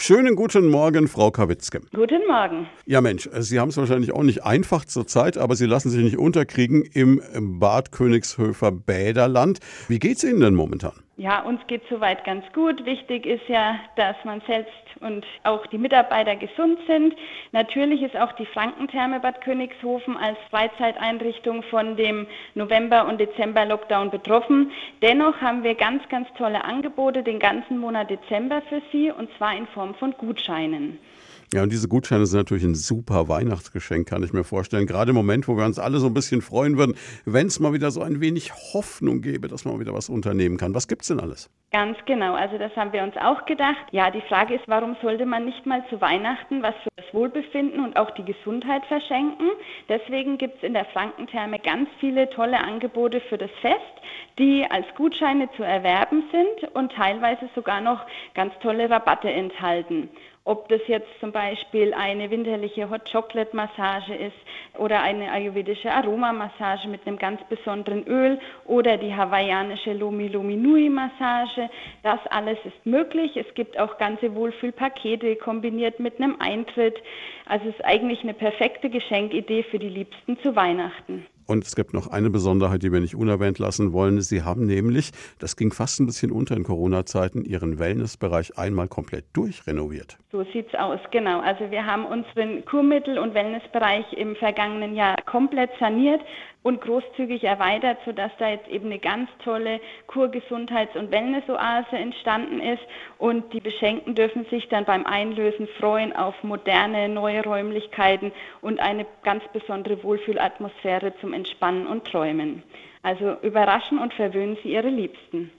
Schönen guten Morgen, Frau Kawitzke. Guten Morgen. Ja Mensch, Sie haben es wahrscheinlich auch nicht einfach zurzeit, aber Sie lassen sich nicht unterkriegen im Bad Königshöfer Bäderland. Wie geht's Ihnen denn momentan? Ja, uns geht soweit ganz gut. Wichtig ist ja, dass man selbst und auch die Mitarbeiter gesund sind. Natürlich ist auch die Frankentherme Bad Königshofen als Freizeiteinrichtung von dem November- und Dezember-Lockdown betroffen. Dennoch haben wir ganz, ganz tolle Angebote den ganzen Monat Dezember für Sie und zwar in Form von Gutscheinen. Ja, und diese Gutscheine sind natürlich ein super Weihnachtsgeschenk, kann ich mir vorstellen. Gerade im Moment, wo wir uns alle so ein bisschen freuen würden, wenn es mal wieder so ein wenig Hoffnung gäbe, dass man wieder was unternehmen kann. Was gibt es denn alles? Ganz genau, also das haben wir uns auch gedacht. Ja, die Frage ist, warum sollte man nicht mal zu Weihnachten was für das Wohlbefinden und auch die Gesundheit verschenken? Deswegen gibt es in der Frankentherme ganz viele tolle Angebote für das Fest, die als Gutscheine zu erwerben sind und teilweise sogar noch ganz tolle Rabatte enthalten. Ob das jetzt zum Beispiel eine winterliche Hot Chocolate Massage ist oder eine ayurvedische Aromamassage mit einem ganz besonderen Öl oder die hawaiianische Lomi Lomi Nui Massage. Das alles ist möglich. Es gibt auch ganze Wohlfühlpakete kombiniert mit einem Eintritt. Also es ist eigentlich eine perfekte Geschenkidee für die Liebsten zu Weihnachten. Und es gibt noch eine Besonderheit, die wir nicht unerwähnt lassen wollen. Sie haben nämlich, das ging fast ein bisschen unter in Corona-Zeiten, Ihren Wellnessbereich einmal komplett durchrenoviert. So sieht's aus, genau. Also wir haben unseren Kurmittel- und Wellnessbereich im vergangenen Jahr komplett saniert und großzügig erweitert, sodass da jetzt eben eine ganz tolle Kurgesundheits- und Wellnessoase entstanden ist. Und die Beschenkten dürfen sich dann beim Einlösen freuen auf moderne, neue Räumlichkeiten und eine ganz besondere Wohlfühlatmosphäre zum Entspannen und Träumen. Also überraschen und verwöhnen Sie Ihre Liebsten.